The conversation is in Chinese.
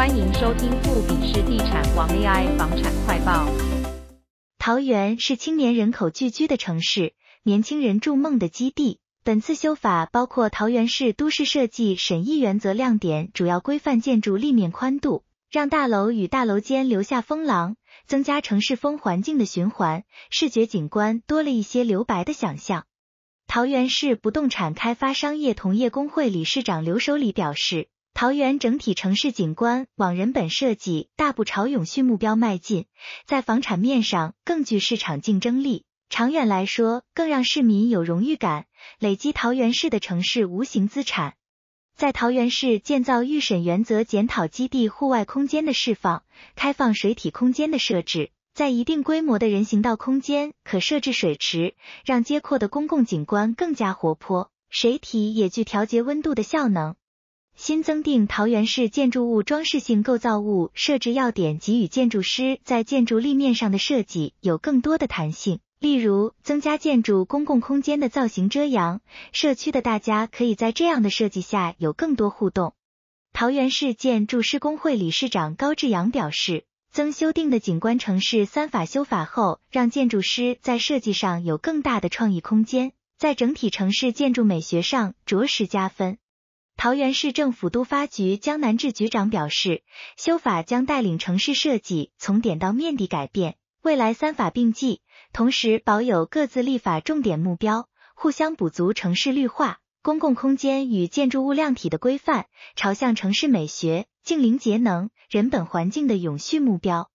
欢迎收听富比士地产王 AI 房产快报。桃园是青年人口聚居的城市，年轻人筑梦的基地。本次修法包括桃园市都市设计审议原则亮点，主要规范建筑立面宽度，让大楼与大楼间留下风廊，增加城市风环境的循环，视觉景观多了一些留白的想象。桃园市不动产开发商业同业公会理事长刘守礼表示，桃园整体城市景观往人本设计大步朝永续目标迈进，在房产面上更具市场竞争力，长远来说更让市民有荣誉感。累积桃园市的城市无形资产，在桃园市建造预审原则检讨基地户外空间的释放，开放水体空间的设置，在一定规模的人行道空间可设置水池，让街廓的公共景观更加活泼。水体也具调节温度的效能。新增定桃园市建筑物装饰性构造物设置要点，给予建筑师在建筑立面上的设计有更多的弹性。例如，增加建筑公共空间的造型遮阳，社区的大家可以在这样的设计下有更多互动。桃园市建筑师工会理事长高志阳表示，增修订的景观城市三法修法后，让建筑师在设计上有更大的创意空间，在整体城市建筑美学上着实加分。桃园市政府都发局江南志局长表示，修法将带领城市设计从点到面地改变，未来三法并进。同时保有各自立法重点目标，互相补足城市绿化、公共空间与建筑物量体的规范，朝向城市美学、净零节能、人本环境的永续目标。